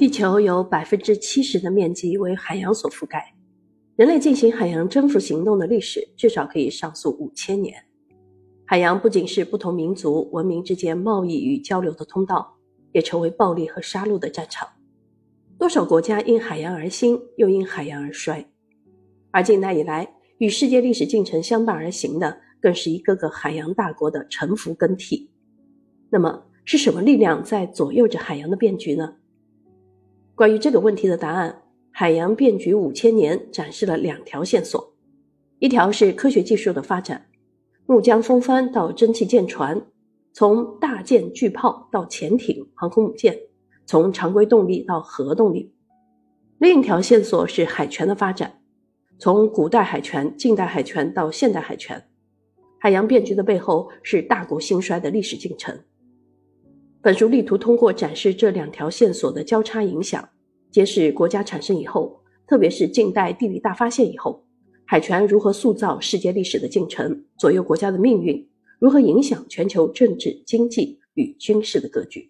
地球有百分之七十的面积为海洋所覆盖，人类进行海洋征服行动的历史至少可以上溯五千年。海洋不仅是不同民族文明之间贸易与交流的通道，也成为暴力和杀戮的战场。多少国家因海洋而兴，又因海洋而衰。而近代以来，与世界历史进程相伴而行的，更是一个个海洋大国的沉浮更替。那么，是什么力量在左右着海洋的变局呢？关于这个问题的答案，《海洋变局五千年》展示了两条线索：一条是科学技术的发展，木浆风帆到蒸汽舰船，从大舰巨炮到潜艇、航空母舰，从常规动力到核动力；另一条线索是海权的发展，从古代海权、近代海权到现代海权。海洋变局的背后是大国兴衰的历史进程。本书力图通过展示这两条线索的交叉影响，揭示国家产生以后，特别是近代地理大发现以后，海权如何塑造世界历史的进程，左右国家的命运，如何影响全球政治、经济与军事的格局。